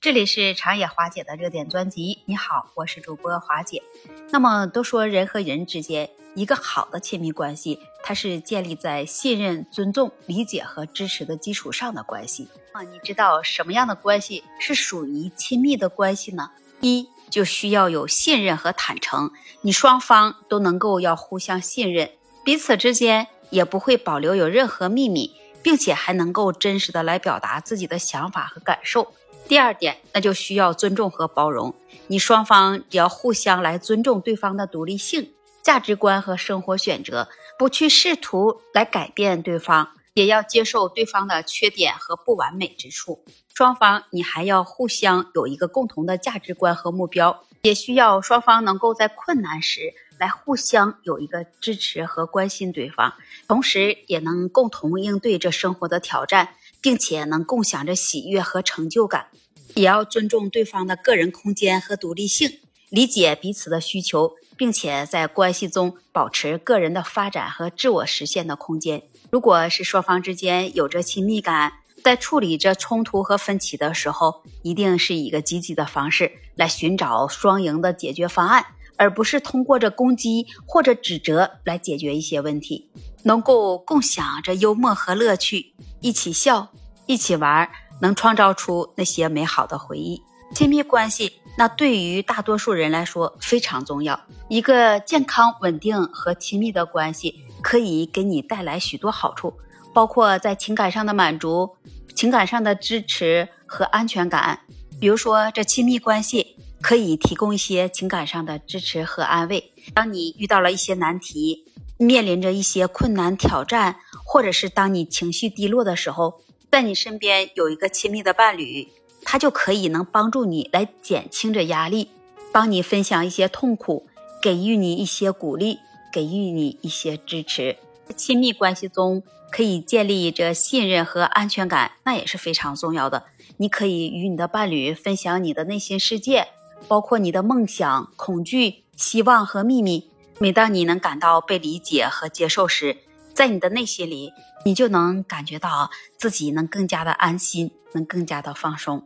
这里是长野华姐的热点专辑。你好，我是主播华姐。那么都说人和人之间一个好的亲密关系，它是建立在信任、尊重、理解和支持的基础上的关系啊。你知道什么样的关系是属于亲密的关系呢？一就需要有信任和坦诚，你双方都能够要互相信任，彼此之间也不会保留有任何秘密。并且还能够真实的来表达自己的想法和感受。第二点，那就需要尊重和包容。你双方只要互相来尊重对方的独立性、价值观和生活选择，不去试图来改变对方，也要接受对方的缺点和不完美之处。双方你还要互相有一个共同的价值观和目标，也需要双方能够在困难时。来互相有一个支持和关心对方，同时也能共同应对这生活的挑战，并且能共享着喜悦和成就感。也要尊重对方的个人空间和独立性，理解彼此的需求，并且在关系中保持个人的发展和自我实现的空间。如果是双方之间有着亲密感，在处理着冲突和分歧的时候，一定是以一个积极的方式来寻找双赢的解决方案。而不是通过着攻击或者指责来解决一些问题，能够共享着幽默和乐趣，一起笑，一起玩，能创造出那些美好的回忆。亲密关系，那对于大多数人来说非常重要。一个健康、稳定和亲密的关系，可以给你带来许多好处，包括在情感上的满足、情感上的支持和安全感。比如说，这亲密关系。可以提供一些情感上的支持和安慰。当你遇到了一些难题，面临着一些困难挑战，或者是当你情绪低落的时候，在你身边有一个亲密的伴侣，他就可以能帮助你来减轻着压力，帮你分享一些痛苦，给予你一些鼓励，给予你一些支持。亲密关系中可以建立着信任和安全感，那也是非常重要的。你可以与你的伴侣分享你的内心世界。包括你的梦想、恐惧、希望和秘密。每当你能感到被理解和接受时，在你的内心里，你就能感觉到自己能更加的安心，能更加的放松。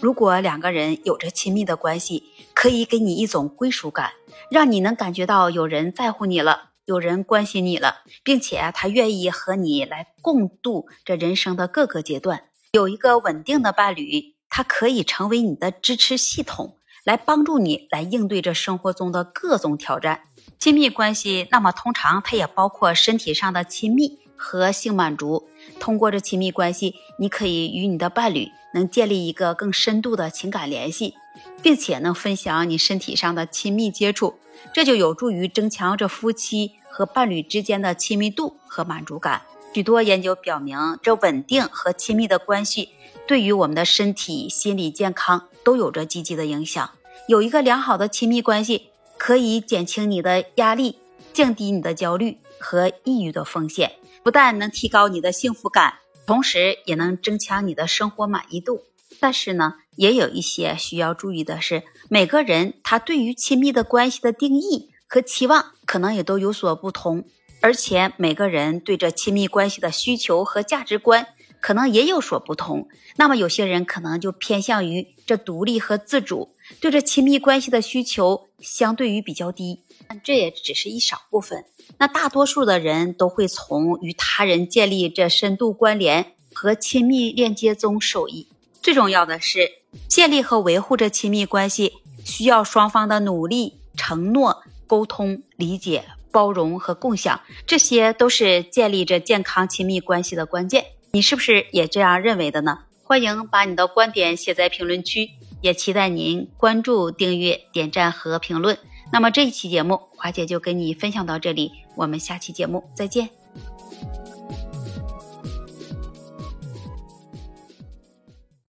如果两个人有着亲密的关系，可以给你一种归属感，让你能感觉到有人在乎你了，有人关心你了，并且他愿意和你来共度这人生的各个阶段。有一个稳定的伴侣，他可以成为你的支持系统。来帮助你来应对这生活中的各种挑战。亲密关系，那么通常它也包括身体上的亲密和性满足。通过这亲密关系，你可以与你的伴侣能建立一个更深度的情感联系，并且能分享你身体上的亲密接触，这就有助于增强这夫妻和伴侣之间的亲密度和满足感。许多研究表明，这稳定和亲密的关系对于我们的身体、心理健康都有着积极的影响。有一个良好的亲密关系，可以减轻你的压力，降低你的焦虑和抑郁的风险。不但能提高你的幸福感，同时也能增强你的生活满意度。但是呢，也有一些需要注意的是，每个人他对于亲密的关系的定义和期望可能也都有所不同。而且每个人对这亲密关系的需求和价值观可能也有所不同。那么有些人可能就偏向于这独立和自主，对这亲密关系的需求相对于比较低。但这也只是一少部分。那大多数的人都会从与他人建立这深度关联和亲密链接中受益。最重要的是，建立和维护这亲密关系需要双方的努力、承诺、沟通、理解。包容和共享，这些都是建立着健康亲密关系的关键。你是不是也这样认为的呢？欢迎把你的观点写在评论区，也期待您关注、订阅、点赞和评论。那么这一期节目，华姐就跟你分享到这里，我们下期节目再见。